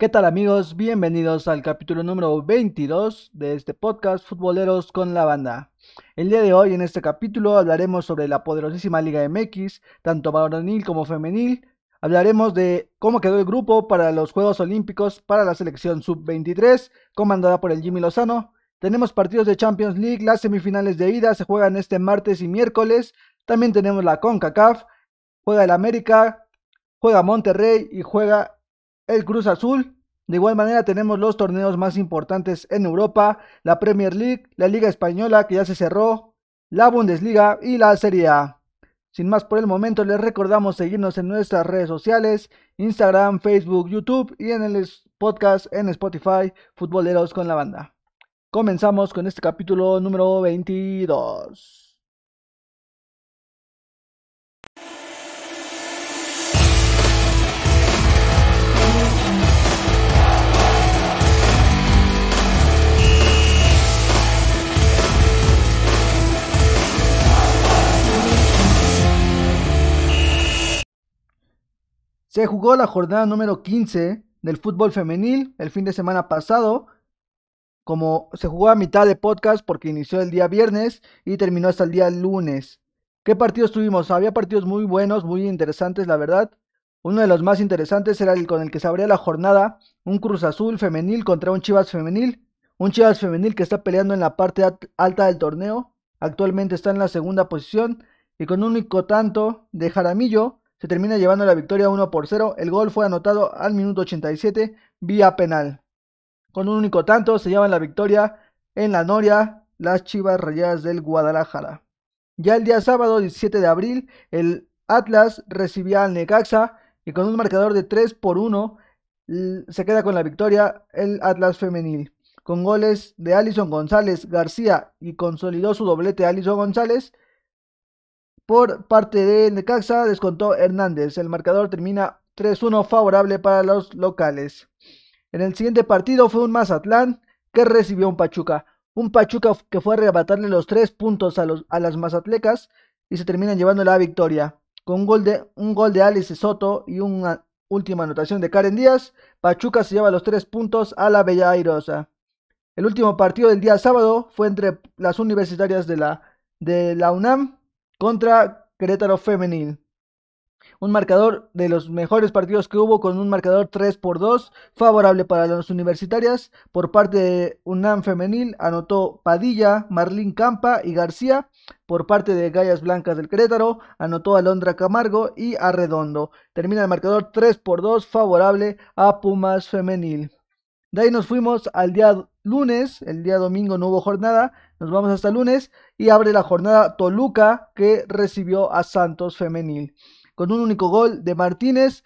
¿Qué tal amigos? Bienvenidos al capítulo número 22 de este podcast Futboleros con la Banda. El día de hoy en este capítulo hablaremos sobre la poderosísima Liga MX, tanto varonil como femenil. Hablaremos de cómo quedó el grupo para los Juegos Olímpicos para la selección sub-23, comandada por el Jimmy Lozano. Tenemos partidos de Champions League, las semifinales de ida se juegan este martes y miércoles. También tenemos la CONCACAF, juega el América, juega Monterrey y juega el Cruz Azul. De igual manera tenemos los torneos más importantes en Europa, la Premier League, la Liga Española que ya se cerró, la Bundesliga y la Serie A. Sin más por el momento les recordamos seguirnos en nuestras redes sociales, Instagram, Facebook, YouTube y en el podcast en Spotify, Futboleros con la Banda. Comenzamos con este capítulo número 22. Se jugó la jornada número 15 del fútbol femenil el fin de semana pasado. Como se jugó a mitad de podcast porque inició el día viernes y terminó hasta el día lunes. ¿Qué partidos tuvimos? Había partidos muy buenos, muy interesantes, la verdad. Uno de los más interesantes era el con el que se abría la jornada, un Cruz Azul femenil contra un Chivas femenil. Un Chivas femenil que está peleando en la parte alta del torneo. Actualmente está en la segunda posición y con un único tanto de Jaramillo se termina llevando la victoria 1 por 0. El gol fue anotado al minuto 87 vía penal. Con un único tanto se llevan la victoria en la Noria las Chivas Rayadas del Guadalajara. Ya el día sábado 17 de abril el Atlas recibía al Necaxa y con un marcador de 3 por 1 se queda con la victoria el Atlas femenil. Con goles de Alison González García y consolidó su doblete Alison González por parte de Necaxa descontó Hernández. El marcador termina 3-1 favorable para los locales. En el siguiente partido fue un Mazatlán que recibió un Pachuca. Un Pachuca que fue a arrebatarle los tres puntos a, los, a las Mazatlecas y se terminan llevando la victoria. Con un gol de, un gol de Alice Soto y una última anotación de Karen Díaz, Pachuca se lleva los tres puntos a la Bella Airosa. El último partido del día sábado fue entre las universitarias de la, de la UNAM contra Querétaro Femenil. Un marcador de los mejores partidos que hubo con un marcador 3 por 2 favorable para las universitarias. Por parte de UNAM Femenil anotó Padilla, Marlín Campa y García. Por parte de Gallas Blancas del Querétaro anotó Alondra Camargo y Arredondo. Termina el marcador 3 por 2 favorable a Pumas Femenil. De ahí nos fuimos al día lunes, el día domingo no hubo jornada, nos vamos hasta lunes y abre la jornada Toluca que recibió a Santos Femenil. Con un único gol de Martínez,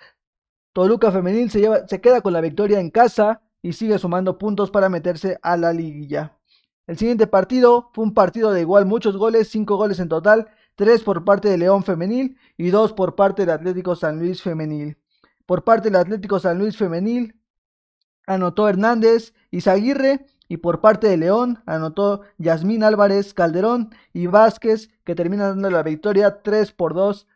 Toluca Femenil se, lleva, se queda con la victoria en casa y sigue sumando puntos para meterse a la liguilla. El siguiente partido fue un partido de igual muchos goles, cinco goles en total, tres por parte de León Femenil y dos por parte del Atlético San Luis Femenil. Por parte del Atlético San Luis Femenil anotó Hernández y Zaguirre y por parte de León anotó Yasmín Álvarez Calderón y Vázquez que terminan dando la victoria 3 por 2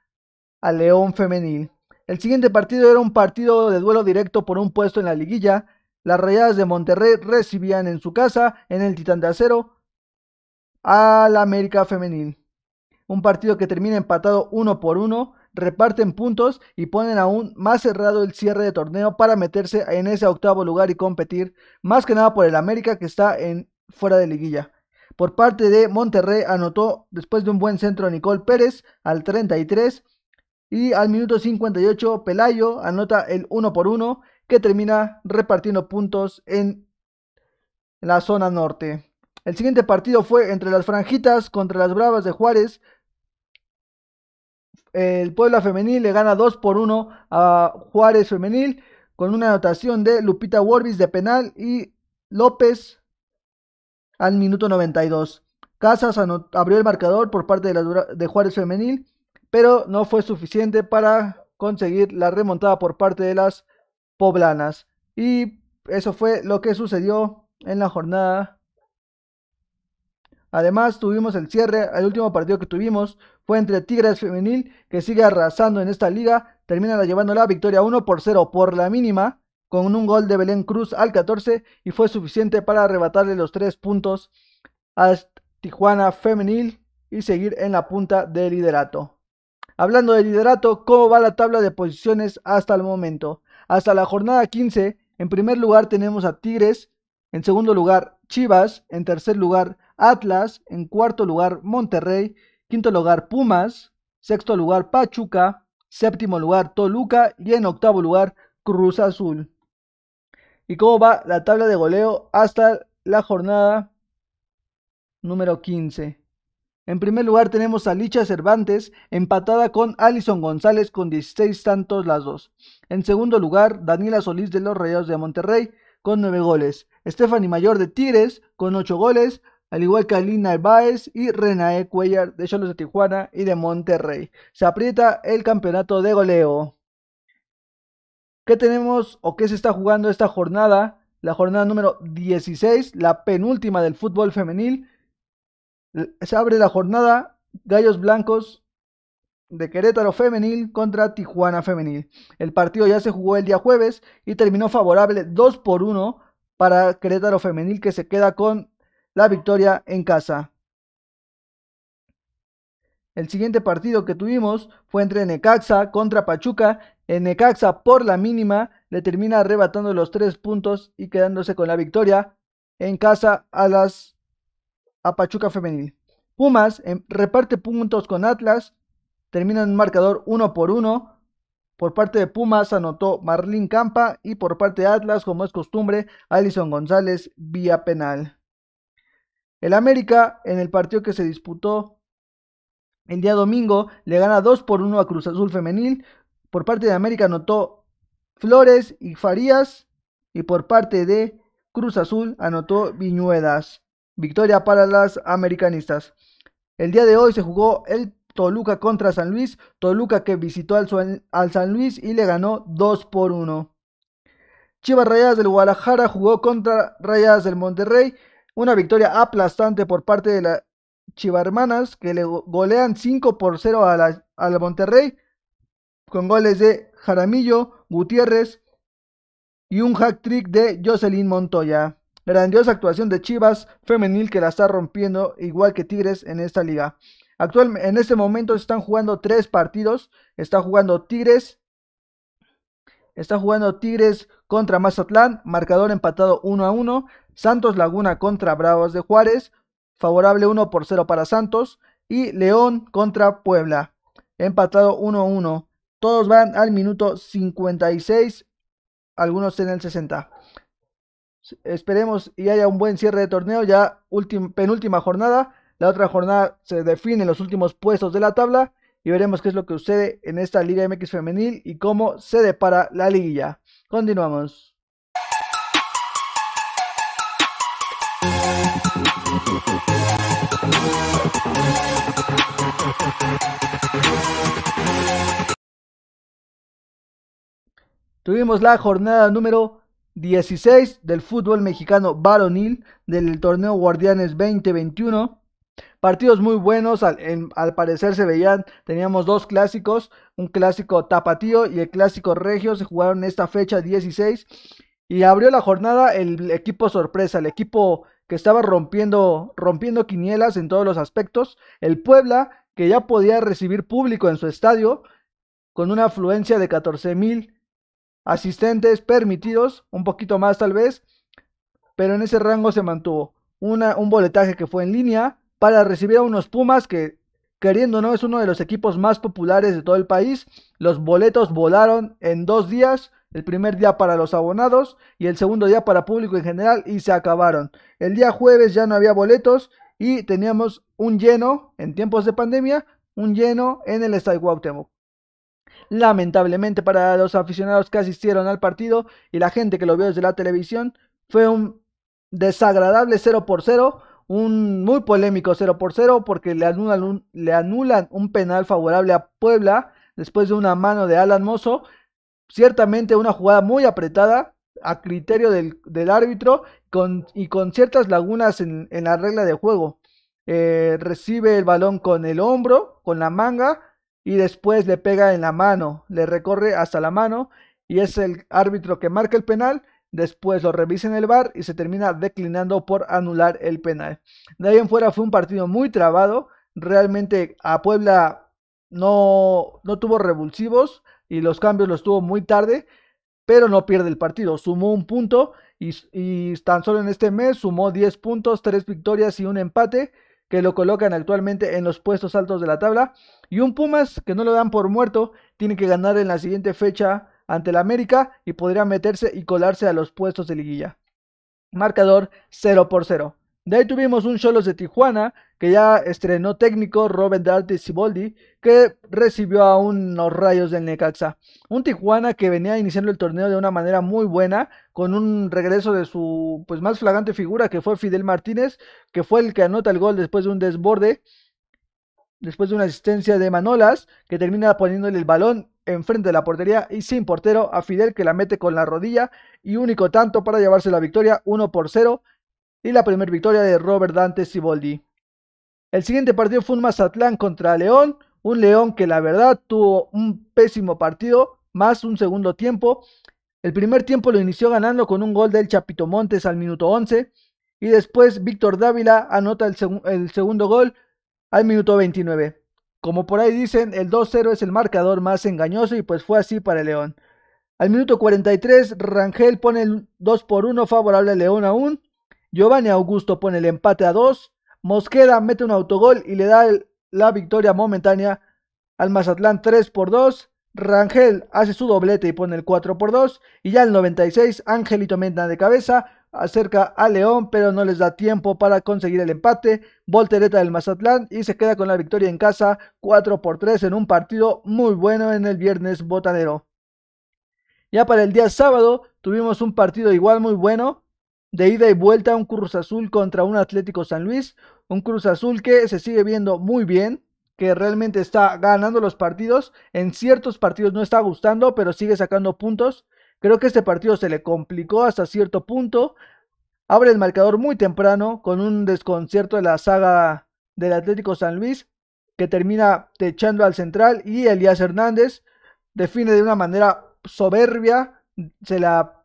al León femenil. El siguiente partido era un partido de duelo directo por un puesto en la liguilla. Las Rayadas de Monterrey recibían en su casa, en el Titán de Acero, al América femenil. Un partido que termina empatado uno por uno reparten puntos y ponen aún más cerrado el cierre de torneo para meterse en ese octavo lugar y competir más que nada por el América que está en fuera de liguilla. Por parte de Monterrey anotó después de un buen centro Nicole Pérez al 33 y al minuto 58 Pelayo anota el 1 por 1 que termina repartiendo puntos en la zona norte. El siguiente partido fue entre las Franjitas contra las Bravas de Juárez el Puebla Femenil le gana 2 por 1 a Juárez Femenil con una anotación de Lupita Worbis de penal y López al minuto 92. Casas abrió el marcador por parte de, de Juárez Femenil, pero no fue suficiente para conseguir la remontada por parte de las poblanas. Y eso fue lo que sucedió en la jornada Además, tuvimos el cierre, el último partido que tuvimos fue entre Tigres Femenil, que sigue arrasando en esta liga, termina llevando la victoria 1 por 0 por la mínima, con un gol de Belén Cruz al 14 y fue suficiente para arrebatarle los tres puntos a Tijuana Femenil y seguir en la punta del liderato. Hablando de liderato, ¿cómo va la tabla de posiciones hasta el momento? Hasta la jornada 15, en primer lugar tenemos a Tigres, en segundo lugar Chivas, en tercer lugar Atlas, en cuarto lugar Monterrey, quinto lugar Pumas, sexto lugar Pachuca, séptimo lugar Toluca y en octavo lugar Cruz Azul. ¿Y cómo va la tabla de goleo hasta la jornada número 15? En primer lugar tenemos a Licha Cervantes empatada con Alison González con 16 tantos las dos. En segundo lugar, Daniela Solís de los Rayados de Monterrey con 9 goles. Stephanie Mayor de Tigres con 8 goles, al igual que Alina Baez y Renae Cuellar de Cholos de Tijuana y de Monterrey. Se aprieta el campeonato de goleo. ¿Qué tenemos o qué se está jugando esta jornada? La jornada número 16, la penúltima del fútbol femenil. Se abre la jornada Gallos Blancos de Querétaro Femenil contra Tijuana Femenil. El partido ya se jugó el día jueves y terminó favorable 2 por 1 para Querétaro Femenil que se queda con la victoria en casa. El siguiente partido que tuvimos fue entre Necaxa contra Pachuca. En Necaxa por la mínima le termina arrebatando los tres puntos y quedándose con la victoria en casa a las a Pachuca femenil. Pumas reparte puntos con Atlas, termina en un marcador uno por uno. Por parte de Pumas anotó Marlín Campa y por parte de Atlas, como es costumbre, Alison González vía penal. El América en el partido que se disputó el día domingo le gana 2 por 1 a Cruz Azul Femenil. Por parte de América anotó Flores y Farías. Y por parte de Cruz Azul anotó Viñuedas. Victoria para las americanistas. El día de hoy se jugó el Toluca contra San Luis. Toluca que visitó al, San Luis y le ganó 2 por 1. Chivas Rayadas del Guadalajara jugó contra Rayadas del Monterrey. Una victoria aplastante por parte de la Chivarmanas que le golean 5 por 0 a la, Monterrey con goles de Jaramillo, Gutiérrez y un hack trick de Jocelyn Montoya. Grandiosa actuación de Chivas femenil que la está rompiendo igual que Tigres en esta liga. Actualmente, en este momento están jugando tres partidos. Está jugando Tigres. Está jugando Tigres contra Mazatlán. Marcador empatado 1 a 1. Santos Laguna contra Bravos de Juárez favorable 1 por 0 para Santos. Y León contra Puebla, empatado 1 1. Todos van al minuto 56, algunos en el 60. Esperemos y haya un buen cierre de torneo, ya penúltima jornada. La otra jornada se define los últimos puestos de la tabla y veremos qué es lo que sucede en esta Liga MX femenil y cómo se depara la liguilla. Continuamos. Tuvimos la jornada número 16 del fútbol mexicano varonil del torneo Guardianes 2021. Partidos muy buenos, al, al, parecer se veían, teníamos dos clásicos, un clásico tapatío y el clásico regio, se jugaron esta fecha 16 y abrió la jornada el equipo sorpresa, el equipo que estaba rompiendo, rompiendo quinielas en todos los aspectos. El Puebla, que ya podía recibir público en su estadio, con una afluencia de 14 mil asistentes permitidos, un poquito más tal vez, pero en ese rango se mantuvo. Un boletaje que fue en línea para recibir a unos Pumas que, queriendo no, es uno de los equipos más populares de todo el país. Los boletos volaron en dos días el primer día para los abonados y el segundo día para público en general y se acabaron. El día jueves ya no había boletos y teníamos un lleno en tiempos de pandemia, un lleno en el Estadio Cuauhtémoc. Lamentablemente para los aficionados que asistieron al partido y la gente que lo vio desde la televisión, fue un desagradable 0 por 0, un muy polémico 0 por 0 porque le anulan un, penal favorable a Puebla después de una mano de Alan Mozo ciertamente una jugada muy apretada a criterio del, árbitro con, y con ciertas lagunas en, la regla de juego. Eh, recibe el balón con el hombro, con la manga y después le pega en la mano, le recorre hasta la mano y es el árbitro que marca el penal. Después lo revisa en el bar y se termina declinando por anular el penal. De ahí en fuera fue un partido muy trabado. Realmente a Puebla no, no tuvo revulsivos y los cambios los tuvo muy tarde, pero no pierde el partido. Sumó un punto y, y tan solo en este mes sumó 10 puntos, 3 victorias y un empate que lo colocan actualmente en los puestos altos de la tabla. Y un Pumas que no lo dan por muerto, tiene que ganar en la siguiente fecha ante el América y podría meterse y colarse a los puestos de liguilla. Marcador 0 por 0. De ahí tuvimos un Cholos de Tijuana que ya estrenó técnico Robert Darte Siboldi que recibió a unos rayos del Necaxa. Un Tijuana que venía iniciando el torneo de una manera muy buena con un regreso de su pues más flagrante figura que fue Fidel Martínez que fue el que anota el gol después de un desborde después de una asistencia de Manolas que termina poniéndole el balón enfrente de la portería y sin portero a Fidel que la mete con la rodilla y único tanto para llevarse la victoria 1 por 0 y la primera victoria de Robert Dante Siboldi. El siguiente partido fue un Mazatlán contra León, un León que la verdad tuvo un pésimo partido, más un segundo tiempo. El primer tiempo lo inició ganando con un gol del Chapito Montes al minuto 11 y después Víctor Dávila anota el, el segundo gol al minuto 29. Como por ahí dicen, el 2-0 es el marcador más engañoso y pues fue así para el León. Al minuto 43, Rangel pone el 2 por 1 favorable al León aún. Giovanni Augusto pone el empate a 2. Mosqueda mete un autogol y le da la victoria momentánea al Mazatlán 3 por 2. Rangel hace su doblete y pone el 4 por 2. Y ya el 96, Angelito Menda de cabeza acerca a León, pero no les da tiempo para conseguir el empate. Voltereta del Mazatlán y se queda con la victoria en casa 4 por 3 en un partido muy bueno en el viernes botanero. Ya para el día sábado tuvimos un partido igual muy bueno de ida y vuelta un Cruz Azul contra un Atlético San Luis, un Cruz Azul que se sigue viendo muy bien, que realmente está ganando los partidos, en ciertos partidos no está gustando, pero sigue sacando puntos. Creo que este partido se le complicó hasta cierto punto. Abre el marcador muy temprano con un desconcierto de la saga del Atlético San Luis que termina techando al central y Elías Hernández define de una manera soberbia, se la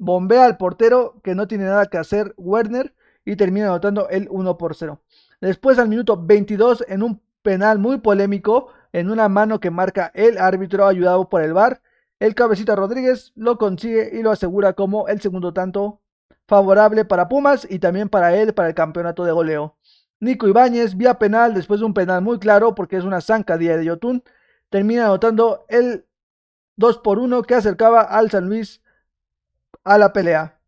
bombea al portero que no tiene nada que hacer Werner y termina anotando el 1 por 0. Después al minuto 22 en un penal muy polémico en una mano que marca el árbitro ayudado por el VAR, el cabecita Rodríguez lo consigue y lo asegura como el segundo tanto favorable para Pumas y también para él para el campeonato de goleo. Nico Ibáñez, vía penal, después de un penal muy claro porque es una zancadilla de Yotun, termina anotando el 2 por 1 que acercaba al San Luis a la pelea.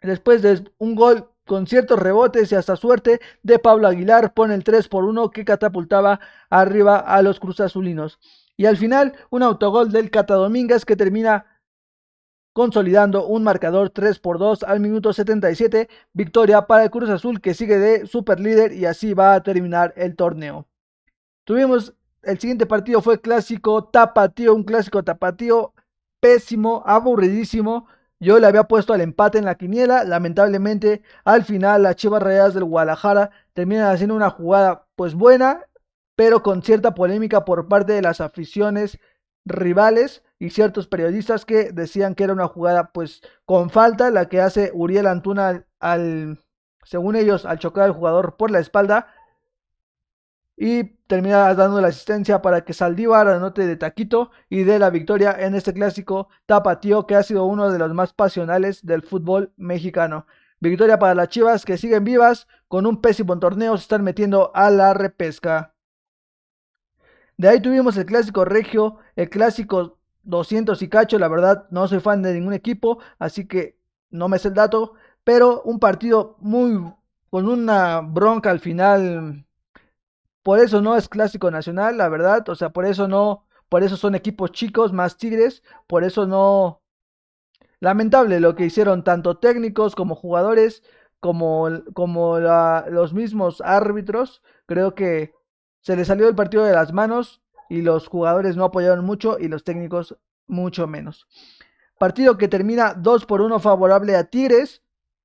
Después de un gol con ciertos rebotes y hasta suerte de Pablo Aguilar, pone el 3 por 1 que catapultaba arriba a los cruzazulinos. Y al final, un autogol del Cata Domínguez que termina consolidando un marcador 3 por 2 al minuto 77. Victoria para el Cruz Azul que sigue de super líder y así va a terminar el torneo. Tuvimos el siguiente partido fue clásico tapatío, un clásico tapatío pésimo, aburridísimo. Yo le había puesto al empate en la quiniela. Lamentablemente, al final, las Chivas Rayadas del Guadalajara terminan haciendo una jugada pues buena, pero con cierta polémica por parte de las aficiones rivales y ciertos periodistas que decían que era una jugada pues con falta la que hace Uriel Antuna al según ellos al chocar al jugador por la espalda y termina dando la asistencia para que Saldívar anote de taquito y dé la victoria en este clásico tapatío que ha sido uno de los más pasionales del fútbol mexicano. Victoria para las Chivas que siguen vivas con un pésimo torneo, se están metiendo a la repesca. De ahí tuvimos el clásico regio, el clásico 200 y cacho, la verdad no soy fan de ningún equipo, así que no me sé el dato, pero un partido muy con una bronca al final por eso no es clásico nacional, la verdad. O sea, por eso no. Por eso son equipos chicos, más tigres. Por eso no. Lamentable lo que hicieron tanto técnicos como jugadores, como, como los mismos árbitros. Creo que se les salió el partido de las manos y los jugadores no apoyaron mucho y los técnicos mucho menos. Partido que termina 2 por 1 favorable a Tigres,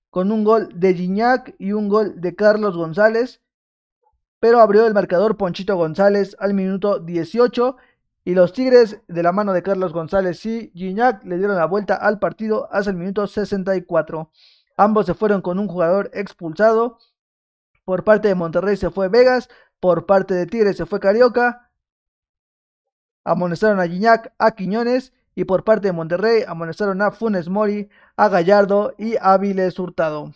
con un gol de Gignac y un gol de Carlos González pero abrió el marcador Ponchito González al minuto 18 Y los Tigres, de la mano de Carlos González y Gignac, le dieron la vuelta al partido hasta el minuto 64. Ambos se fueron con un jugador expulsado. Por parte de Monterrey se fue Vegas. Por parte de Tigres se fue Carioca. Amonestaron a Gignac, a Quiñones. Y por parte de Monterrey amonestaron a Funes Mori, a Gallardo y a Viles Hurtado.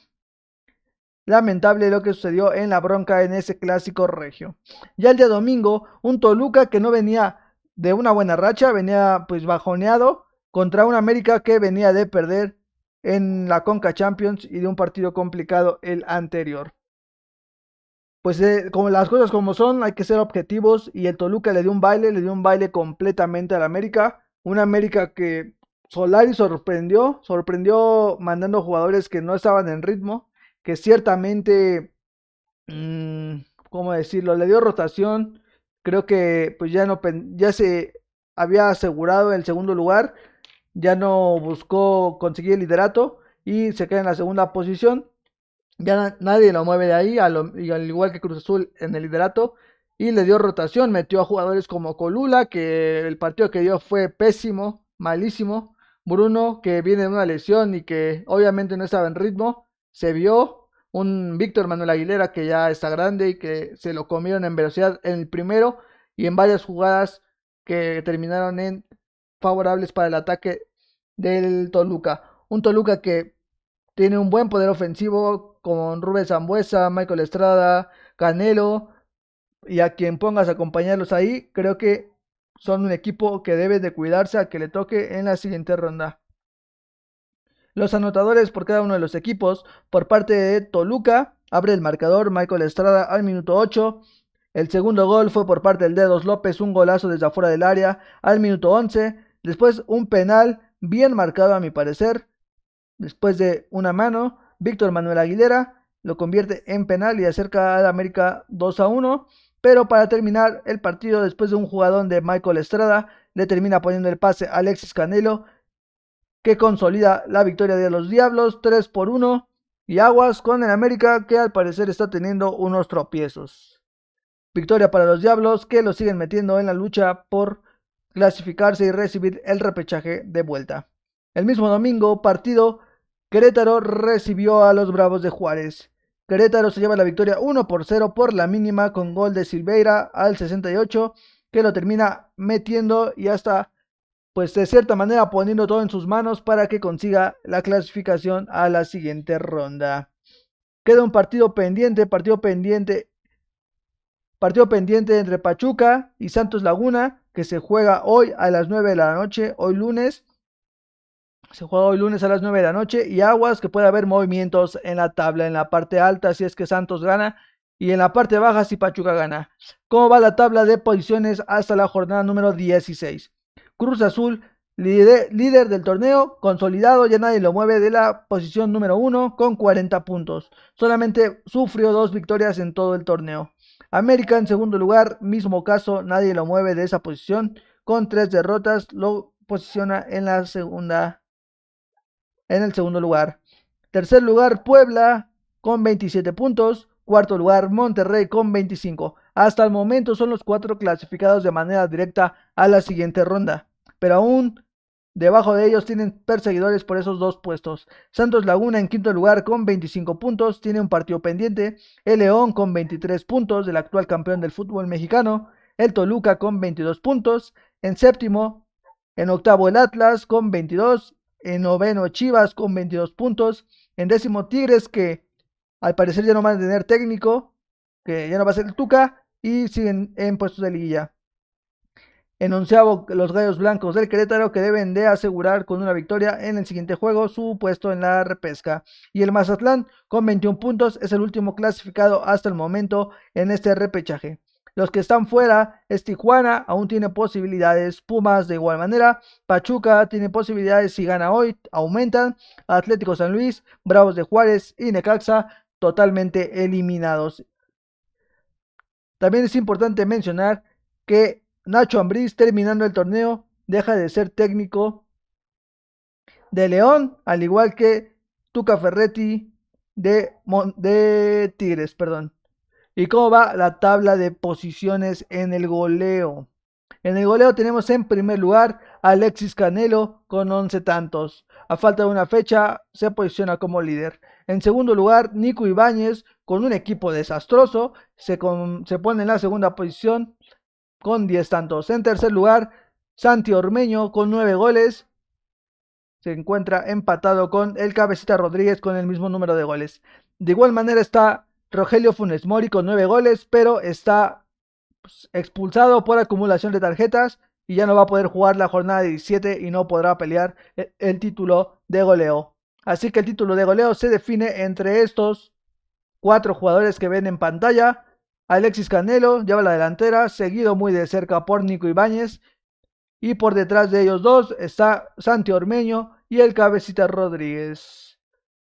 Lamentable lo que sucedió en la bronca en ese clásico regio. Ya el día domingo, un Toluca que no venía de una buena racha, venía pues bajoneado contra un América que venía de perder en la Conca Champions y de un partido complicado el anterior. Pues eh, como las cosas como son, hay que ser objetivos y el Toluca le dio un baile, le dio un baile completamente al América, una América que Solari sorprendió, sorprendió mandando jugadores que no estaban en ritmo, que ciertamente, mm, ¿cómo decirlo? Le dio rotación, creo que pues ya no ya se había asegurado el segundo lugar, ya no buscó conseguir el liderato y se queda en la segunda posición. Ya nadie lo mueve de ahí, al igual que Cruz Azul en el liderato. Y le dio rotación, metió a jugadores como Colula, que el partido que dio fue pésimo, malísimo. Bruno, que viene de una lesión y que obviamente no estaba en ritmo, se vio un Víctor Manuel Aguilera que ya está grande y que se lo comieron en velocidad en el primero y en varias jugadas que terminaron en favorables para el ataque del Toluca. Un Toluca que tiene un buen poder ofensivo con Rubén Zambuesa, Michael Estrada, Canelo y a quien pongas a acompañarlos ahí, creo que son un equipo que debe de cuidarse a que le toque en la siguiente ronda. Los anotadores por cada uno de los equipos. Por parte de Toluca, abre el marcador Michael Estrada al minuto 8. El segundo gol fue por parte del Dedos López, un golazo desde afuera del área al minuto 11. Después un penal bien marcado a mi parecer. Después de una mano, Víctor Manuel Aguilera lo convierte en penal y acerca al América 2 a 1. Pero para terminar el partido, después de un jugador de Michael Estrada, le termina poniendo el pase a Alexis Canelo que consolida la victoria de los Diablos 3 por 1 y aguas con el América que al parecer está teniendo unos tropiezos. Victoria para los Diablos que lo siguen metiendo en la lucha por clasificarse y recibir el repechaje de vuelta. El mismo domingo, partido, Querétaro recibió a los Bravos de Juárez. Querétaro se lleva la victoria 1 por 0 por la mínima con gol de Silveira al 68 que lo termina metiendo y hasta pues de cierta manera poniendo todo en sus manos para que consiga la clasificación a la siguiente ronda. Queda un partido pendiente, partido pendiente, partido pendiente entre Pachuca y Santos Laguna, que se juega hoy a las 9 de la noche, hoy lunes. Se juega hoy lunes a las 9 de la noche y aguas que puede haber movimientos en la tabla, en la parte alta si es que Santos gana y en la parte baja si Pachuca gana. ¿Cómo va la tabla de posiciones hasta la jornada número 16? Cruz Azul, líder, del torneo, consolidado, ya nadie lo mueve de la posición número uno con 40 puntos. Solamente sufrió dos victorias en todo el torneo. América en segundo lugar, mismo caso, nadie lo mueve de esa posición con tres derrotas, lo posiciona en la segunda, en el segundo lugar. Tercer lugar, Puebla con 27 puntos. Cuarto lugar, Monterrey con 25. Hasta el momento son los cuatro clasificados de manera directa a la siguiente ronda pero aún debajo de ellos tienen perseguidores por esos dos puestos. Santos Laguna en quinto lugar con 25 puntos, tiene un partido pendiente. El León con 23 puntos, del actual campeón del fútbol mexicano. El Toluca con 22 puntos. En séptimo, en octavo el Atlas con 22. En noveno Chivas con 22 puntos. En décimo Tigres que al parecer ya no van a tener técnico, que ya no va a ser el Tuca. Y siguen en puestos de liguilla. En onceavo, los Gallos Blancos del Querétaro que deben de asegurar con una victoria en el siguiente juego su puesto en la repesca. Y el Mazatlán con 21 puntos es el último clasificado hasta el momento en este repechaje. Los que están fuera es Tijuana, aún tiene posibilidades. Pumas de igual manera. Pachuca tiene posibilidades si gana hoy, aumentan. Atlético San Luis, Bravos de Juárez y Necaxa totalmente eliminados. También es importante mencionar que Nacho Ambriz, terminando el torneo, deja de ser técnico de León, al igual que Tuca Ferretti de, de Tigres, perdón. ¿Y cómo va la tabla de posiciones en el goleo? En el goleo tenemos en primer lugar a Alexis Canelo con 11 tantos. A falta de una fecha se posiciona como líder. En segundo lugar, Nico Ibáñez con un equipo desastroso se, se pone en la segunda posición con 10 tantos. En tercer lugar, Santi Ormeño con 9 goles. Se encuentra empatado con el Cabecita Rodríguez con el mismo número de goles. De igual manera está Rogelio Funes Mori con 9 goles, pero está pues, expulsado por acumulación de tarjetas y ya no va a poder jugar la jornada 17 y no podrá pelear e, el, título de goleo. Así que el título de goleo se define entre estos cuatro jugadores que ven en pantalla. Alexis Canelo lleva la delantera, seguido muy de cerca por Nico Ibáñez. Y por detrás de ellos dos está Santi Ormeño y el Cabecita Rodríguez.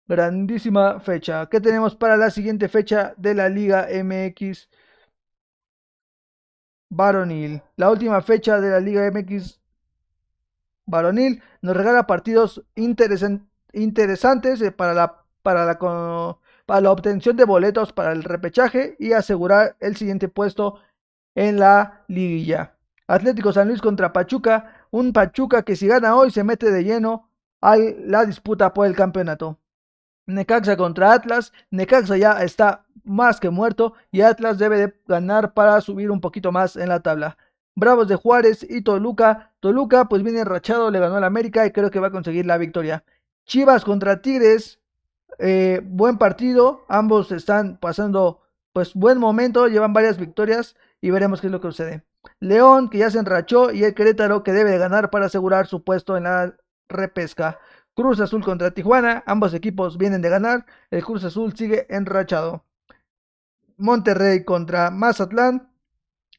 Grandísima fecha. ¿Qué tenemos para la siguiente fecha de la Liga MX varonil? La última fecha de la Liga MX varonil nos regala partidos interesantes eh, para la, para, la, para la obtención de boletos para el repechaje y asegurar el siguiente puesto en la liguilla. Atlético San Luis contra Pachuca, un Pachuca que si gana hoy se mete de lleno a la disputa por el campeonato. Necaxa contra Atlas. Necaxa ya está más que muerto y Atlas debe de ganar para subir un poquito más en la tabla. Bravos de Juárez y Toluca. Toluca pues viene rachado, le ganó al América y creo que va a conseguir la victoria. Chivas contra Tigres. Eh, buen partido. Ambos están pasando pues buen momento, llevan varias victorias y veremos qué es lo que sucede. León que ya se enrachó y el Querétaro que debe de ganar para asegurar su puesto en la repesca. Cruz Azul contra Tijuana, ambos equipos vienen de ganar, el Cruz Azul sigue enrachado. Monterrey contra Mazatlán,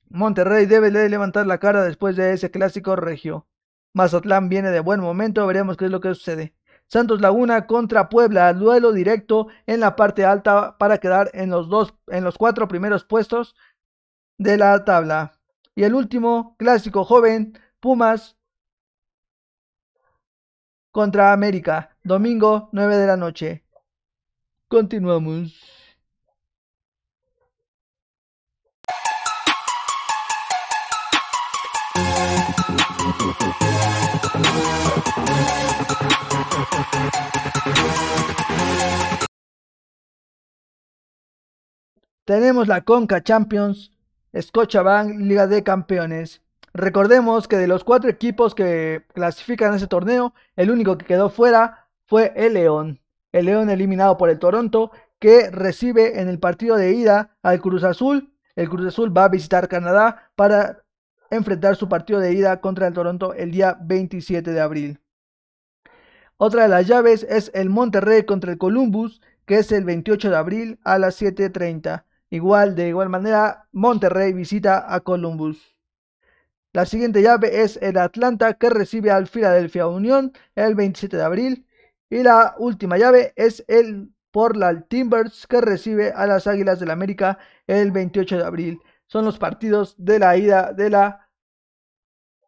Monterrey debe de levantar la cara después de ese clásico regio. Mazatlán viene de buen momento, veremos qué es lo que sucede. Santos Laguna contra Puebla, duelo directo en la parte alta para quedar en los dos, en los cuatro primeros puestos de la tabla. Y el último clásico joven, Pumas contra América, domingo 9 de la noche. Continuamos. Tenemos la Conca Champions, Scotiabank Liga de Campeones. Recordemos que de los cuatro equipos que clasifican ese torneo, el único que quedó fuera fue el León. El León eliminado por el Toronto, que recibe en el partido de ida al Cruz Azul. El Cruz Azul va a visitar Canadá para enfrentar su partido de ida contra el Toronto el día 27 de abril. Otra de las llaves es el Monterrey contra el Columbus, que es el 28 de abril a las 7.30. Igual, de igual manera, Monterrey visita a Columbus. La siguiente llave es el Atlanta que recibe al Philadelphia Union el 27 de abril. Y la última llave es el Portland Timbers que recibe a las Águilas del América el 28 de abril. Son los partidos de la ida de la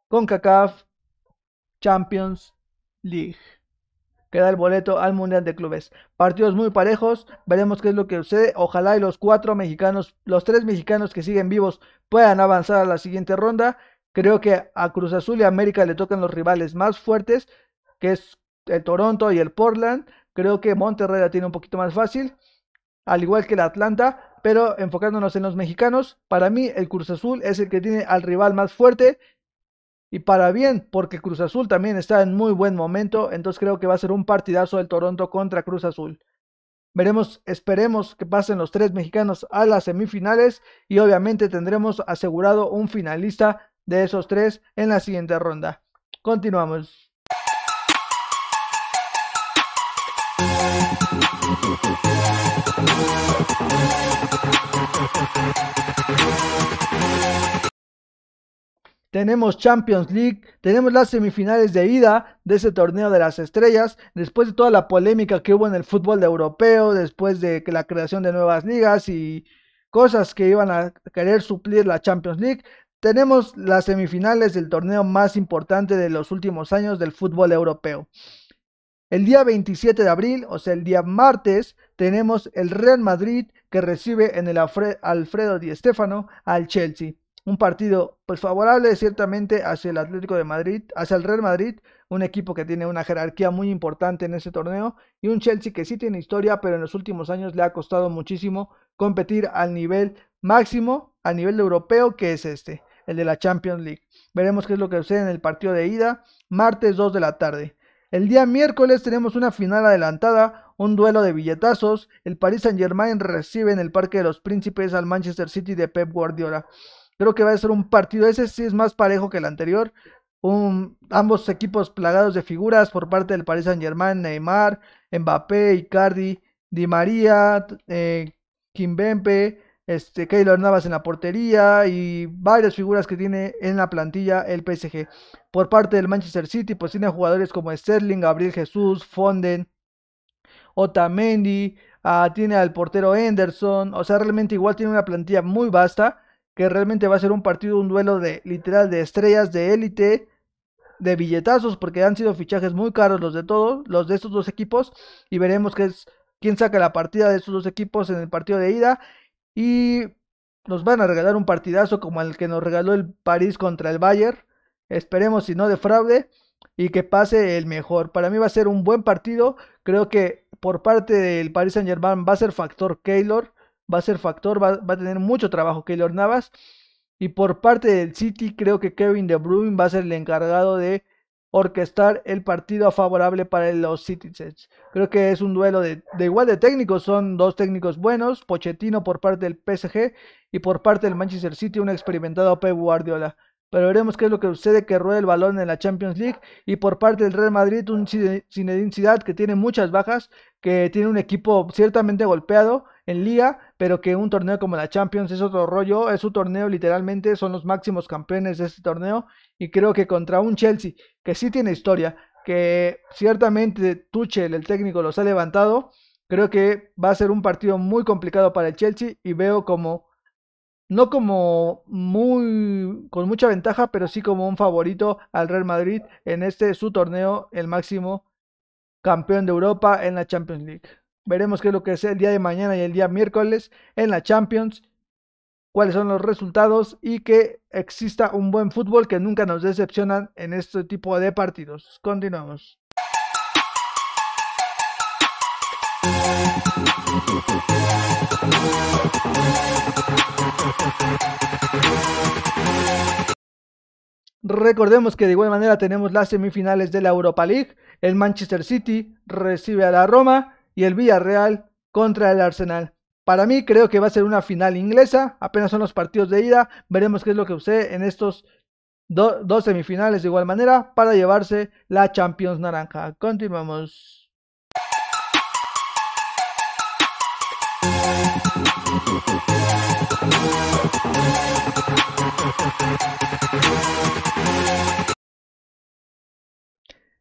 CONCACAF Champions League. Queda el boleto al Mundial de Clubes. Partidos muy parejos. Veremos qué es lo que sucede. Ojalá y los cuatro mexicanos, los tres mexicanos que siguen vivos puedan avanzar a la siguiente ronda. Creo que a Cruz Azul y América le tocan los rivales más fuertes, que es el Toronto y el Portland. Creo que Monterrey la tiene un poquito más fácil, al igual que el Atlanta, pero enfocándonos en los mexicanos, para mí el Cruz Azul es el que tiene al rival más fuerte y para bien, porque Cruz Azul también está en muy buen momento, entonces creo que va a ser un partidazo del Toronto contra Cruz Azul. Veremos, esperemos que pasen los tres mexicanos a las semifinales y obviamente tendremos asegurado un finalista de esos tres en la siguiente ronda. Continuamos. Tenemos Champions League, tenemos las semifinales de ida de ese torneo de las estrellas, después de toda la polémica que hubo en el fútbol europeo, después de la creación de nuevas ligas y cosas que iban a querer suplir la Champions League, tenemos las semifinales del torneo más importante de los últimos años del fútbol europeo. El día 27 de abril, o sea, el día martes, tenemos el Real Madrid que recibe en el Alfredo Di Stéfano al Chelsea. un partido pues favorable ciertamente hacia el Atlético de Madrid, hacia el Real Madrid, un equipo que tiene una jerarquía muy importante en ese torneo y un Chelsea que sí tiene historia, pero en los últimos años le ha costado muchísimo competir al nivel máximo, al nivel europeo que es este, el de la Champions League. Veremos qué es lo que sucede en el partido de ida, martes 2 de la tarde. El día miércoles tenemos una final adelantada, un duelo de billetazos. El Paris Saint-Germain recibe en el Parque de los Príncipes al Manchester City de Pep Guardiola. Creo que va a ser un partido, ese sí es más parejo que el anterior. ambos equipos plagados de figuras por parte del Paris Saint Germain, Neymar, Mbappé, Icardi, Di María, eh, Kimbempe, este, Keylor Navas en la portería y varias figuras que tiene en la plantilla el PSG. Por parte del Manchester City, pues tiene jugadores como Sterling, Gabriel Jesús, Fonden, Otamendi, ah, tiene al portero Henderson, o sea, realmente igual tiene una plantilla muy vasta que realmente va a ser un partido, un duelo de literal de estrellas de élite, de billetazos, porque han sido fichajes muy caros los de todos, los de estos dos equipos, y veremos es, quién saca la partida de estos dos equipos en el partido de ida, y nos van a regalar un partidazo como el que nos regaló el París contra el Bayern, esperemos si no de fraude, y que pase el mejor. Para mí va a ser un buen partido, creo que por parte del Paris Saint Germain va a ser factor Keylor, va a ser factor, va, a tener mucho trabajo Keylor Navas. Y por parte del City, creo que Kevin De Bruyne va a ser el encargado de orquestar el partido favorable para los Citizens. Creo que es un duelo de, igual de técnicos, son dos técnicos buenos, Pochettino por parte del PSG y por parte del Manchester City un experimentado Pep Guardiola. Pero veremos qué es lo que sucede que ruede el balón en la Champions League. Y por parte del Real Madrid, un Zinedine Zidane que tiene muchas bajas, que tiene un equipo ciertamente golpeado en liga, pero que un torneo como la Champions es otro rollo. Es un torneo literalmente, son los máximos campeones de este torneo. Y creo que contra un Chelsea que sí tiene historia, que ciertamente Tuchel, el técnico, los ha levantado. Creo que va a ser un partido muy complicado para el Chelsea y veo como no como muy con mucha ventaja, pero sí como un favorito al Real Madrid en este su torneo, el máximo campeón de Europa en la Champions League. Veremos qué es lo que es el día de mañana y el día miércoles en la Champions, cuáles son los resultados y que exista un buen fútbol que nunca nos decepcionan en este tipo de partidos. Continuamos. Recordemos que de igual manera tenemos las semifinales de la Europa League. El Manchester City recibe a la Roma y el Villarreal contra el Arsenal. Para mí creo que va a ser una final inglesa. Apenas son los partidos de ida. Veremos qué es lo que sucede en estos dos semifinales de igual manera para llevarse la Champions Naranja. Continuamos.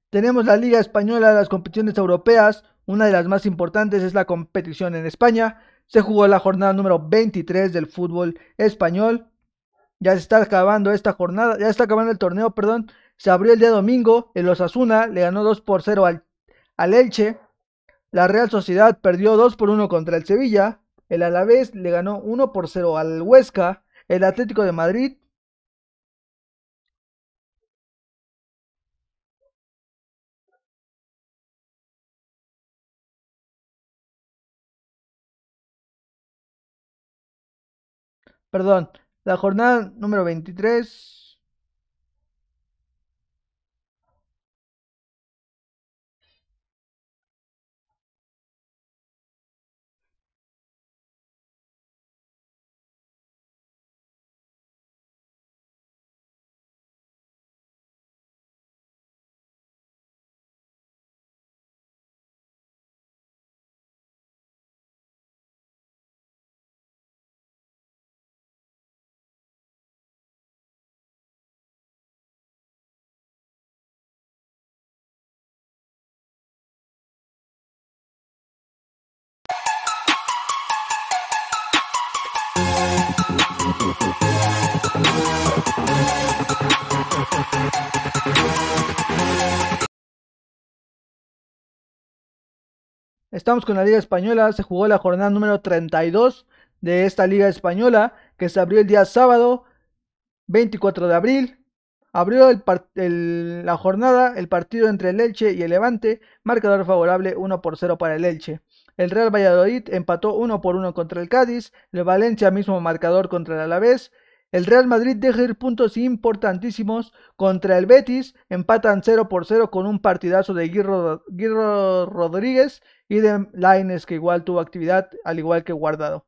Tenemos la Liga Española, las competiciones europeas. Una de las más importantes es la competición en España. Se jugó la jornada número 23 del fútbol español. Ya se está acabando esta jornada, ya está acabando el torneo, perdón. Se abrió el día domingo. El Osasuna le ganó 2 por 0 al, al Elche. La Real Sociedad perdió 2 por 1 contra el Sevilla. El Alavés le ganó 1 por 0 al Huesca. El Atlético de Madrid Perdón, la jornada número 23 Estamos con la Liga Española, se jugó la jornada número 32 de esta Liga Española que se abrió el día sábado. 24 de abril. Abrió la jornada el partido entre el Elche y el Levante, marcador favorable 1 por 0 para el Elche. El Real Valladolid empató 1 por 1 contra el Cádiz, el Valencia mismo marcador contra el Alavés, el Real Madrid deja ir puntos importantísimos contra el Betis, empatan 0 por 0 con un partidazo de Guirro, Rodríguez y de Laines que igual tuvo actividad al igual que Guardado.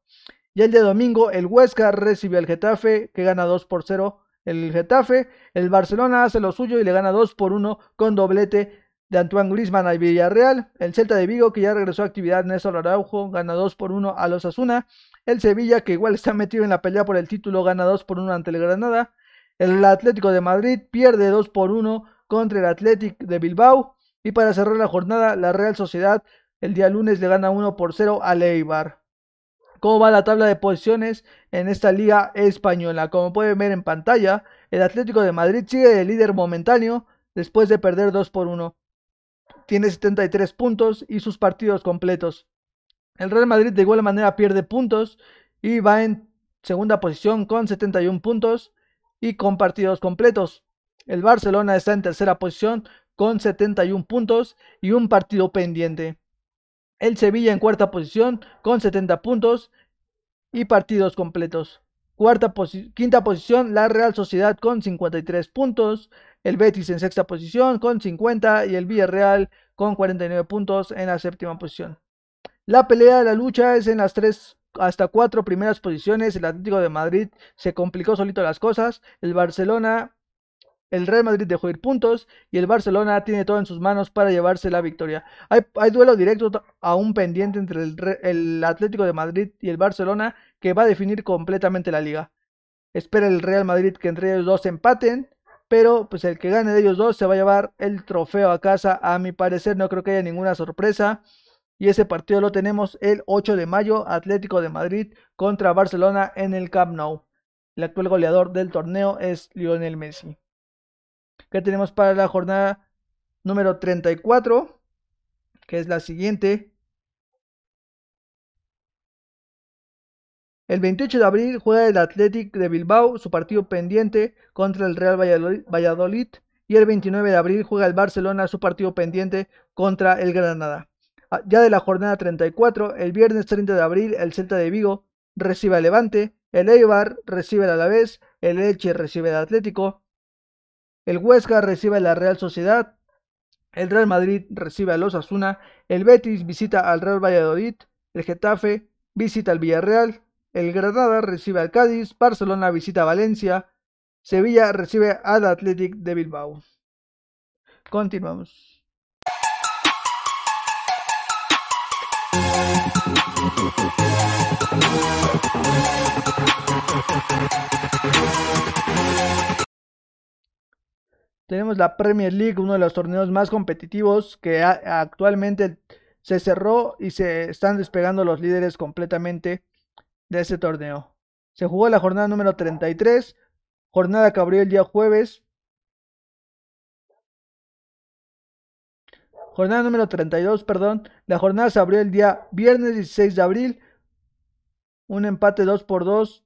Y el día domingo el Huesca recibe al Getafe que gana 2 por 0 el Getafe, el Barcelona hace lo suyo y le gana 2 por 1 con doblete de Antoine Griezmann al Villarreal, el Celta de Vigo que ya regresó a actividad Néstor Araujo gana 2 por 1 a los Asuna, el Sevilla, que igual está metido en la pelea por el título, gana 2 por 1 ante el Granada. El Atlético de Madrid pierde 2 por 1 contra el Atlético de Bilbao. Y para cerrar la jornada, la Real Sociedad el día lunes le gana 1 por 0 al Eibar. ¿Cómo va la tabla de posiciones en esta liga española? Como pueden ver en pantalla, el Atlético de Madrid sigue de líder momentáneo después de perder 2 por 1. Tiene 73 puntos y sus partidos completos. El Real Madrid de igual manera pierde puntos y va en segunda posición con 71 puntos y con partidos completos. El Barcelona está en tercera posición con 71 puntos y un partido pendiente. El Sevilla en cuarta posición con 70 puntos y partidos completos. Cuarta quinta posición la Real Sociedad con 53 puntos. El Betis en sexta posición con 50 y el Villarreal con 49 puntos en la séptima posición. La pelea de la lucha es en las tres hasta cuatro primeras posiciones. El Atlético de Madrid se complicó solito las cosas. El Barcelona, el Real Madrid dejó ir puntos y el Barcelona tiene todo en sus manos para llevarse la victoria. Hay, duelo directo aún pendiente entre el, el Atlético de Madrid y el Barcelona que va a definir completamente la liga. Espera el Real Madrid que entre ellos dos empaten pero pues el que gane de ellos dos se va a llevar el trofeo a casa. A mi parecer no creo que haya ninguna sorpresa. Y ese partido lo tenemos el 8 de mayo, Atlético de Madrid contra Barcelona en el Camp Nou. El actual goleador del torneo es Lionel Messi. ¿Qué tenemos para la jornada número 34? Que es la siguiente. El 28 de abril juega el Athletic de Bilbao su partido pendiente contra el Real Valladolid. Y el 29 de abril juega el Barcelona su partido pendiente contra el Granada. Ah, ya de la jornada 34, el viernes 30 de abril, el Celta de Vigo recibe al Levante, el Eibar recibe al Alavés, el Elche recibe al Atlético, el Huesca recibe a la Real Sociedad, el Real Madrid recibe al Osasuna, el Betis visita al Real Valladolid, el Getafe visita al Villarreal, el Granada recibe al Cádiz, Barcelona visita a Valencia, Sevilla recibe al Athletic de Bilbao. Continuamos. Tenemos la Premier League, uno de los torneos más competitivos que actualmente se cerró y se están despegando los líderes completamente de ese torneo. Se jugó la jornada número 33, jornada que abrió el día jueves Jornada número 32, perdón. La jornada se abrió el día viernes 16 de abril. Un empate 2 por 2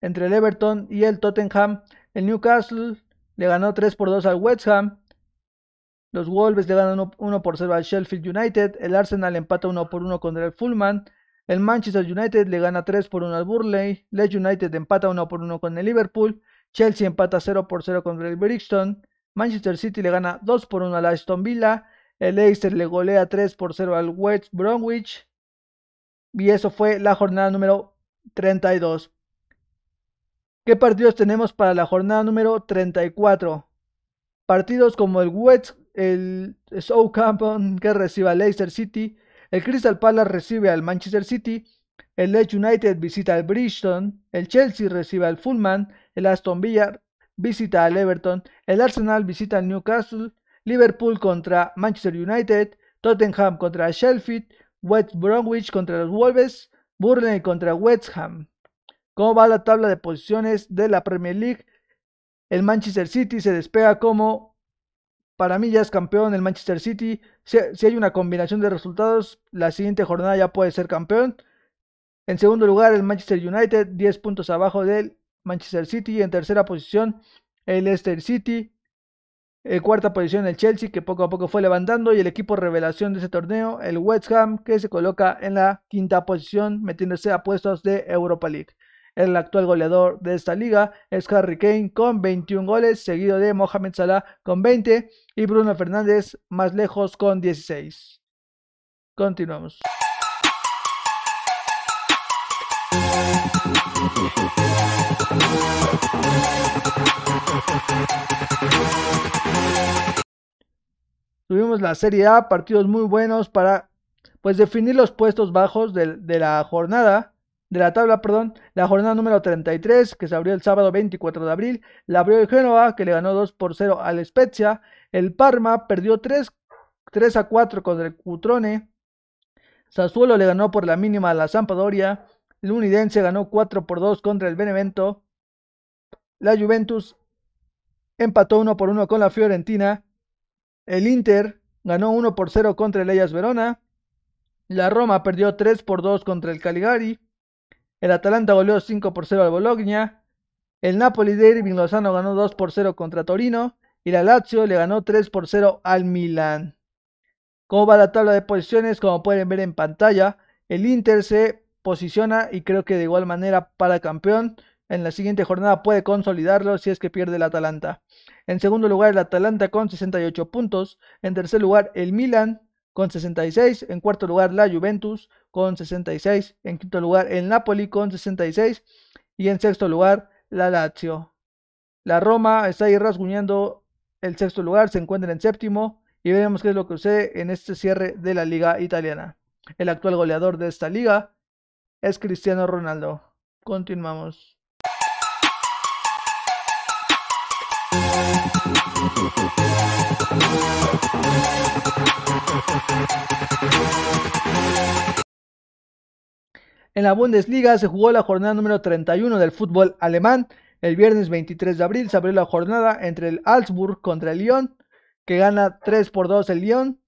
entre el Everton y el Tottenham. El Newcastle le ganó 3 por 2 al West Ham. Los Wolves le ganan 1 por 0 al Sheffield United. El Arsenal empata 1 por 1 contra el Fulham. El Manchester United le gana 3 por 1 al Burley. Leeds United empata 1 por 1 con el Liverpool. Chelsea empata 0 por 0 contra el Brixton. Manchester City le gana 2 por 1 al Aston Villa. El Leicester le golea 3 por 0 al West Bromwich. Y eso fue la jornada número 32. ¿Qué partidos tenemos para la jornada número 34? Partidos como el West, el Southampton que recibe al Leicester City, el Crystal Palace recibe al Manchester City, el Leeds United visita al Bristol, el Chelsea recibe al Fulham, el Aston Villa visita al Everton, el Arsenal visita al Newcastle, Liverpool contra Manchester United, Tottenham contra Sheffield, West Bromwich contra los Wolves, Burnley contra West Ham. ¿Cómo va la tabla de posiciones de la Premier League? El Manchester City se despega como, para mí ya es campeón el Manchester City. Si, hay una combinación de resultados, la siguiente jornada ya puede ser campeón. En segundo lugar, el Manchester United, 10 puntos abajo del Manchester City. En tercera posición, el Leicester City. En cuarta posición, el Chelsea, que poco a poco fue levantando. Y el equipo revelación de ese torneo, el West Ham, que se coloca en la quinta posición, metiéndose a puestos de Europa League. El actual goleador de esta liga es Harry Kane con 21 goles, seguido de Mohamed Salah con 20 y Bruno Fernández más lejos con 16. Continuamos. Tuvimos la Serie A, partidos muy buenos para pues definir los puestos bajos de, de, la jornada, de la tabla, perdón, la jornada número 33 que se abrió el sábado 24 de abril, la abrió el Génova que le ganó 2 por 0 al Spezia, el Parma perdió 3, 3 a 4 contra el Cutrone, Sassuolo le ganó por la mínima a la Sampdoria, el Unidense ganó 4 por 2 contra el Benevento. La Juventus empató 1 por 1 con la Fiorentina. El Inter ganó 1 por 0 contra el Ellas Verona. La Roma perdió 3 por 2 contra el Caligari. El Atalanta goleó 5 por 0 al Bologna. El Napoli de Irving Lozano ganó 2 por 0 contra Torino. Y la Lazio le ganó 3 por 0 al Milan. ¿Cómo va la tabla de posiciones? Como pueden ver en pantalla, el Inter se posiciona y creo que de igual manera para campeón. En la siguiente jornada puede consolidarlo si es que pierde el Atalanta. En segundo lugar el Atalanta con 68 puntos. En tercer lugar el Milan con 66. En cuarto lugar la Juventus con 66. En quinto lugar el Napoli con 66. Y en sexto lugar la Lazio. La Roma está ahí rasguñando el sexto lugar, se encuentra en séptimo. Y veremos qué es lo que sucede en este cierre de la liga italiana. El actual goleador de esta liga es Cristiano Ronaldo. Continuamos. En la Bundesliga se jugó la jornada número 31 del fútbol alemán. El viernes 23 de abril se abrió la jornada entre el Augsburg contra el Lyon, que gana 3 por 2 el Lyon.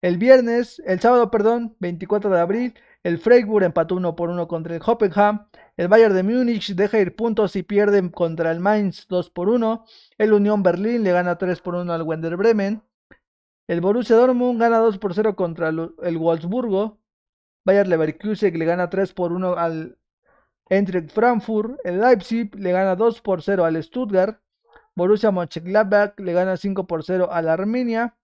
El viernes, el sábado, perdón, 24 de abril, el Freiburg empató 1 por 1 contra el Hoppenham. El Bayern de Múnich deja ir puntos y pierde contra el Mainz 2 por 1. El Unión Berlín le gana 3 por 1 al Wender Bremen. El Borussia Dortmund gana 2 por 0 contra el Wolfsburgo. Bayern Leverkusen le gana 3 por 1 al Eintracht Frankfurt. El Leipzig le gana 2 por 0 al Stuttgart. Borussia Mönchengladbach le gana 5 por 0 al Armenia.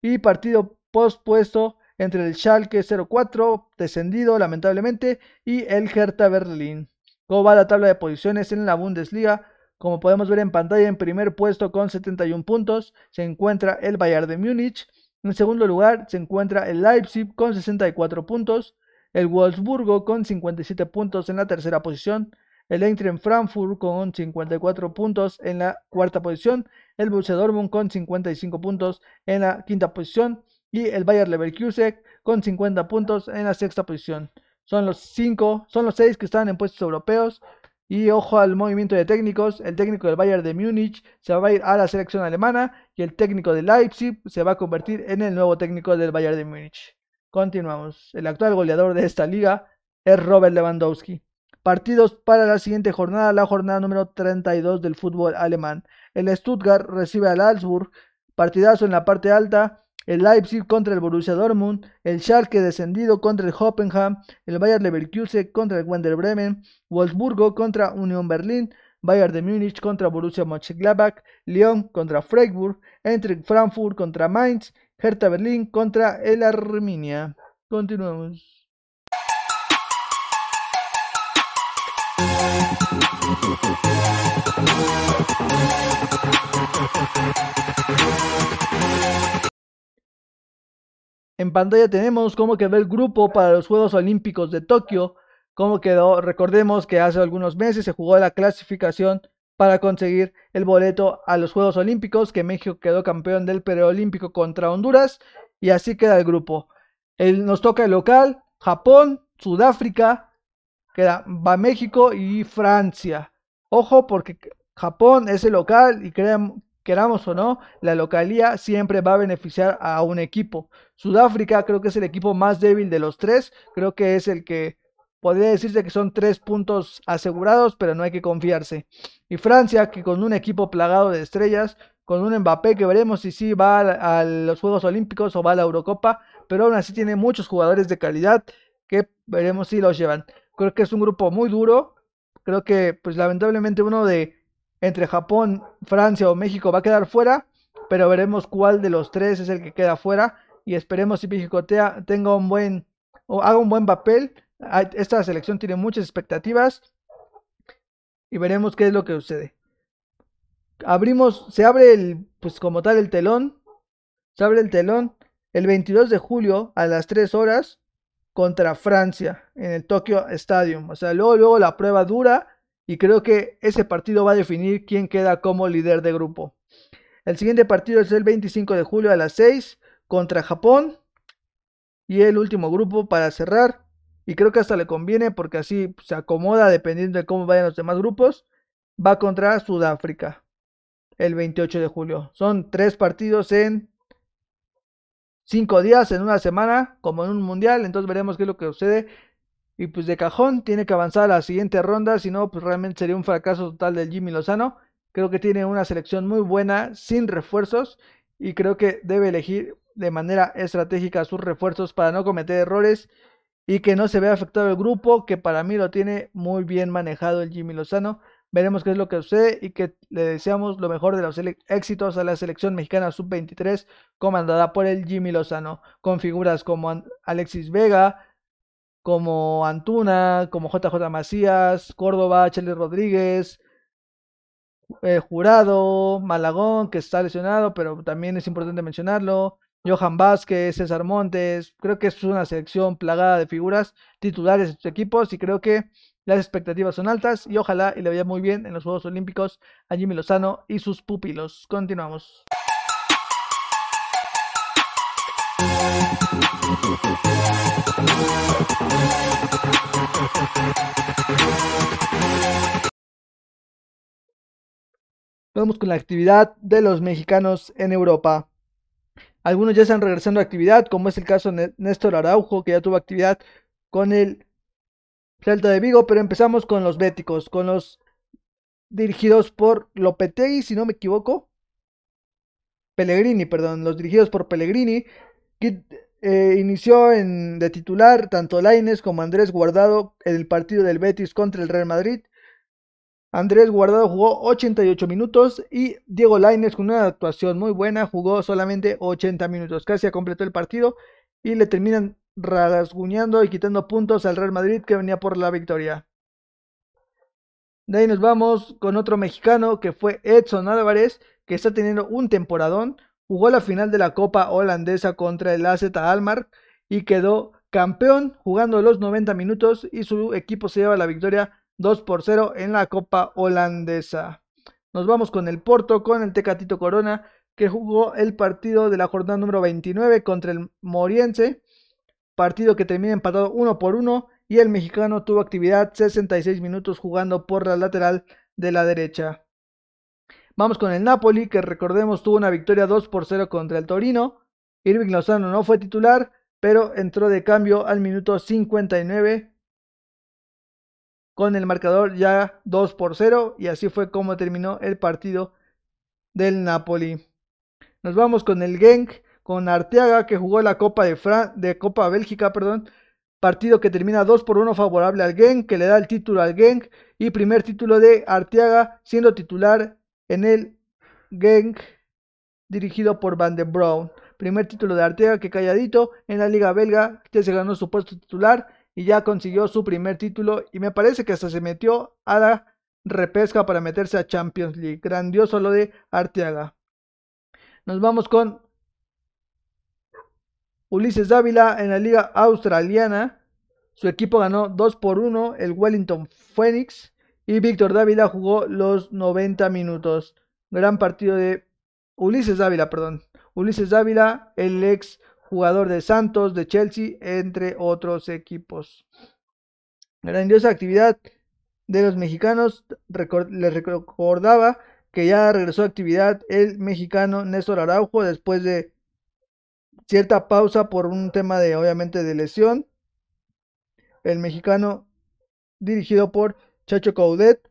Y partido pospuesto entre el Schalke 04, descendido lamentablemente, y el Hertha Berlín. ¿Cómo va la tabla de posiciones en la Bundesliga? Como podemos ver en pantalla, en primer puesto con 71 puntos se encuentra el Bayern de Múnich. En segundo lugar se encuentra el Leipzig con 64 puntos. El Wolfsburgo con 57 puntos en la tercera posición. El Eintracht Frankfurt con 54 puntos en la cuarta posición. El Borussia Dortmund con 55 puntos en la quinta posición y el Bayer Leverkusen con 50 puntos en la sexta posición. Son los cinco, son los seis que están en puestos europeos. Y ojo al movimiento de técnicos. El técnico del Bayern de Múnich se va a ir a la selección alemana y el técnico de Leipzig se va a convertir en el nuevo técnico del Bayern de Múnich. Continuamos. El actual goleador de esta liga es Robert Lewandowski. Partidos para la siguiente jornada, la jornada número 32 del fútbol alemán. El Stuttgart recibe al Salzburg. Partidazo en la parte alta el Leipzig contra el Borussia Dortmund, el Schalke descendido contra el Hoffenheim, el Bayern Leverkusen contra el Werder Bremen, Wolfsburgo contra Union Berlin, Bayern de Múnich contra Borussia Mönchengladbach, Lyon contra Freiburg, Eintracht Frankfurt contra Mainz, Hertha Berlin contra el Arminia. Continuamos. En pantalla tenemos cómo quedó el grupo para los Juegos Olímpicos de Tokio. Cómo quedó, recordemos que hace algunos meses se jugó la clasificación para conseguir el boleto a los Juegos Olímpicos, que México quedó campeón del preolímpico contra Honduras, y así queda el grupo. nos toca el local, Japón, Sudáfrica, queda, va México y Francia. Ojo porque Japón es el local y crean, queramos o no, la localía siempre va a beneficiar a un equipo. Sudáfrica creo que es el equipo más débil de los tres, creo que es el que podría decirse que son tres puntos asegurados, pero no hay que confiarse. Y Francia, que con un equipo plagado de estrellas, con un Mbappé que veremos si sí va a, los Juegos Olímpicos o va a la Eurocopa, pero aún así tiene muchos jugadores de calidad que veremos si los llevan. Creo que es un grupo muy duro. Creo que, pues lamentablemente, uno de entre Japón, Francia o México va a quedar fuera, pero veremos cuál de los tres es el que queda fuera y esperemos si México tenga un buen o haga un buen papel. Esta selección tiene muchas expectativas y veremos qué es lo que sucede. Abrimos, se abre el, pues como tal el telón, se abre el telón el 22 de julio a las 3 horas contra Francia en el Tokyo Stadium. O sea, luego, luego la prueba dura y creo que ese partido va a definir quién queda como líder de grupo. El siguiente partido es el 25 de julio a las 6 contra Japón. Y el último grupo para cerrar. Y creo que hasta le conviene porque así se acomoda dependiendo de cómo vayan los demás grupos. Va contra Sudáfrica el 28 de julio. Son tres partidos en cinco días, en una semana, como en un mundial. Entonces veremos qué es lo que sucede. Y pues de cajón tiene que avanzar a la siguiente ronda. Si no, pues realmente sería un fracaso total del Jimmy Lozano. Creo que tiene una selección muy buena, sin refuerzos. Y creo que debe elegir de manera estratégica sus refuerzos para no cometer errores y que no se vea afectado el grupo, que para mí lo tiene muy bien manejado el Jimmy Lozano. Veremos qué es lo que sucede y que le deseamos lo mejor de los éxitos a la selección mexicana sub-23 comandada por el Jimmy Lozano, con figuras como Alexis Vega, como Antuna, como JJ Macías, Córdoba, Chele Rodríguez, eh, Jurado, Malagón, que está lesionado, pero también es importante mencionarlo, Johan Vázquez, César Montes, creo que es una selección plagada de figuras titulares de sus equipos y creo que las expectativas son altas y ojalá y le vaya muy bien en los Juegos Olímpicos a Jimmy Lozano y sus pupilos. Continuamos. Vamos con la actividad de los mexicanos en Europa. Algunos ya están regresando a actividad, como es el caso de Néstor Araujo, que ya tuvo actividad con el Celta de Vigo, pero empezamos con los béticos, con los dirigidos por Lopetegui, si no me equivoco. Pellegrini, perdón, los dirigidos por Pellegrini, eh, inició en, de titular tanto Laines como Andrés Guardado en el partido del Betis contra el Real Madrid. Andrés Guardado jugó 88 minutos y Diego Laines con una actuación muy buena jugó solamente 80 minutos. Casi completó el partido y le terminan rasguñando y quitando puntos al Real Madrid que venía por la victoria. De ahí nos vamos con otro mexicano que fue Edson Álvarez, que está teniendo un temporadón. Jugó la final de la Copa Holandesa contra el AZ Almar y quedó campeón jugando los 90 minutos y su equipo se lleva la victoria 2 por 0 en la Copa Holandesa. Nos vamos con el Porto, con el Tecatito Corona, que jugó el partido de la jornada número 29 contra el Moriense, partido que termina empatado 1 por 1 y el mexicano tuvo actividad 66 minutos jugando por la lateral de la derecha. Vamos con el Napoli, que recordemos tuvo una victoria 2 por 0 contra el Torino. Irving Lozano no fue titular, pero entró de cambio al minuto 59 con el marcador ya 2 por 0 y así fue como terminó el partido del Napoli. Nos vamos con el Genk, con Arteaga que jugó la Copa de, de Copa Bélgica, perdón, partido que termina 2 por 1 favorable al Genk, que le da el título al Genk y primer título de Arteaga siendo titular en el Genk dirigido por Van de Brown. Primer título de Arteaga que calladito en la liga belga, que se ganó su puesto titular y ya consiguió su primer título y me parece que hasta se metió a la repesca para meterse a Champions League. Grandioso lo de Arteaga. Nos vamos con Ulises Dávila en la liga australiana. Su equipo ganó 2 por 1 el Wellington Phoenix y Víctor Dávila jugó los 90 minutos. Gran partido de Ulises Dávila, perdón. Ulises Dávila, el ex jugador de Santos, de Chelsea, entre otros equipos. Grandiosa actividad de los mexicanos. les recordaba que ya regresó a actividad el mexicano Néstor Araujo después de cierta pausa por un tema de obviamente de lesión. El mexicano dirigido por Chacho Caudet.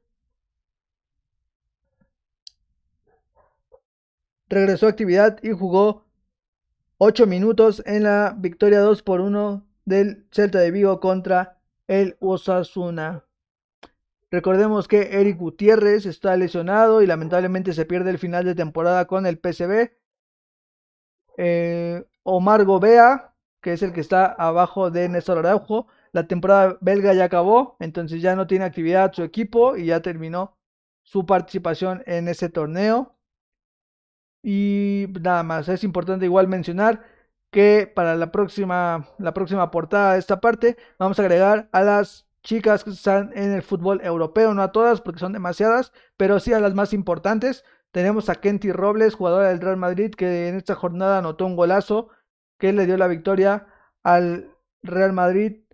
Regresó a actividad y jugó 8 minutos en la victoria 2 por 1 del Celta de Vigo contra el Osasuna. Recordemos que Eric Gutiérrez está lesionado y lamentablemente se pierde el final de temporada con el PCB. Eh, Omar Gobea, que es el que está abajo de Néstor Araujo, la temporada belga ya acabó, entonces ya no tiene actividad su equipo y ya terminó su participación en ese torneo. Y nada más, es importante igual mencionar que para la próxima, la próxima portada de esta parte vamos a agregar a las chicas que están en el fútbol europeo, no a todas porque son demasiadas, pero sí a las más importantes. Tenemos a Kenty Robles, jugadora del Real Madrid, que en esta jornada anotó un golazo que le dio la victoria al Real Madrid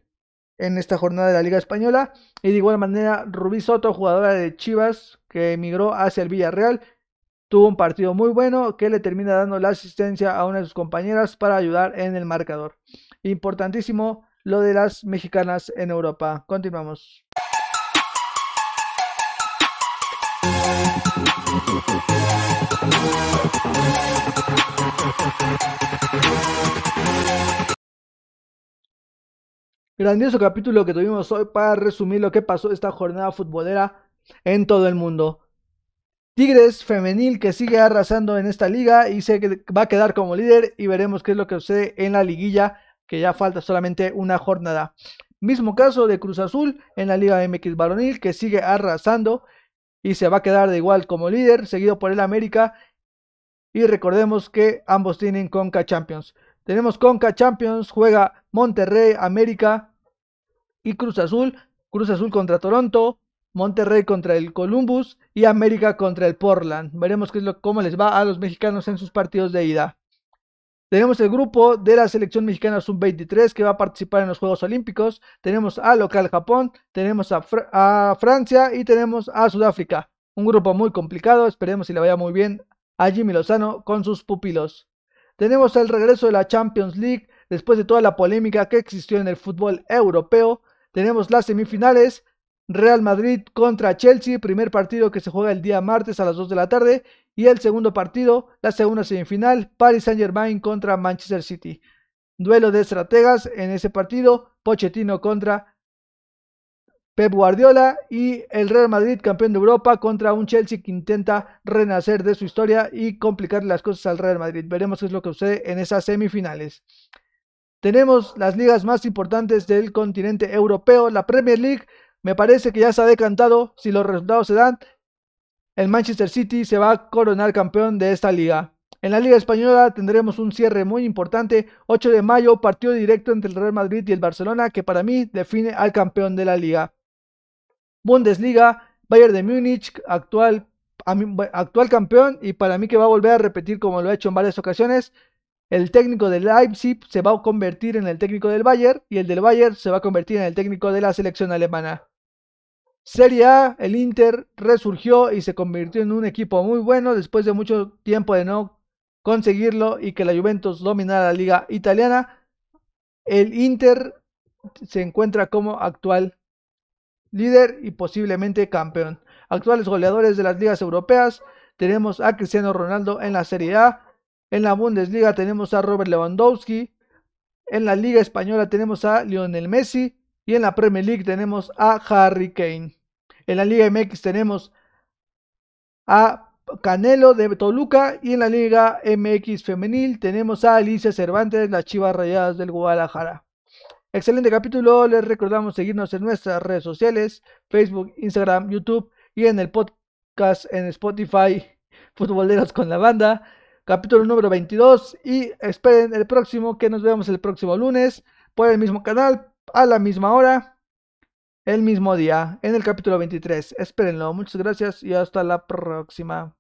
en esta jornada de la Liga Española. Y de igual manera, Rubí Soto, jugadora de Chivas, que emigró hacia el Villarreal, tuvo un partido muy bueno que le termina dando la asistencia a una de sus compañeras para ayudar en el marcador. Importantísimo lo de las mexicanas en Europa. Continuamos. Grandioso capítulo que tuvimos hoy para resumir lo que pasó esta jornada futbolera en todo el mundo. Tigres femenil que sigue arrasando en esta liga y se va a quedar como líder y veremos qué es lo que sucede en la liguilla que ya falta solamente una jornada. Mismo caso de Cruz Azul en la Liga MX varonil que sigue arrasando y se va a quedar de igual como líder, seguido por el América. Y recordemos que ambos tienen Conca Champions. Tenemos Conca Champions, juega Monterrey, América y Cruz Azul. Cruz Azul contra Toronto, Monterrey contra el Columbus y América contra el Portland. Veremos cómo les va a los mexicanos en sus partidos de ida. Tenemos el grupo de la selección mexicana sub-23 que va a participar en los Juegos Olímpicos. Tenemos a local Japón, tenemos a, a, Francia y tenemos a Sudáfrica. Un grupo muy complicado, esperemos si le vaya muy bien a Jimmy Lozano con sus pupilos. Tenemos el regreso de la Champions League después de toda la polémica que existió en el fútbol europeo. Tenemos las semifinales Real Madrid contra Chelsea, primer partido que se juega el día martes a las 2 de la tarde. Y el segundo partido, la segunda semifinal, Paris Saint Germain contra Manchester City. Duelo de estrategas en ese partido, Pochettino contra Pep Guardiola y el Real Madrid, campeón de Europa, contra un Chelsea que intenta renacer de su historia y complicar las cosas al Real Madrid. Veremos qué es lo que sucede en esas semifinales. Tenemos las ligas más importantes del continente europeo, la Premier League me parece que ya se ha decantado, si los resultados se dan, el Manchester City se va a coronar campeón de esta liga. En la Liga Española tendremos un cierre muy importante, 8 de mayo, partido directo entre el Real Madrid y el Barcelona, que para mí define al campeón de la liga. Bundesliga, Bayern de Múnich, actual, actual campeón y para mí que va a volver a repetir como lo ha hecho en varias ocasiones. El técnico del Leipzig se va a convertir en el técnico del Bayern y el del Bayern se va a convertir en el técnico de la selección alemana. Serie A, el Inter resurgió y se convirtió en un equipo muy bueno después de mucho tiempo de no conseguirlo y que la Juventus dominara la liga italiana. El Inter se encuentra como actual líder y posiblemente campeón. Actuales goleadores de las ligas europeas tenemos a Cristiano Ronaldo en la Serie A. En la Bundesliga tenemos a Robert Lewandowski. En la Liga Española tenemos a Lionel Messi. Y en la Premier League tenemos a Harry Kane. En la Liga MX tenemos a Canelo de Toluca. Y en la Liga MX Femenil tenemos a Alicia Cervantes, las Chivas Rayadas del Guadalajara. Excelente capítulo. Les recordamos seguirnos en nuestras redes sociales: Facebook, Instagram, YouTube y en el podcast en Spotify. Futboleros con la banda. Capítulo número 22. Y esperen el próximo, que nos vemos el próximo lunes por el mismo canal a la misma hora, el mismo día, en el capítulo 23. Espérenlo. Muchas gracias y hasta la próxima.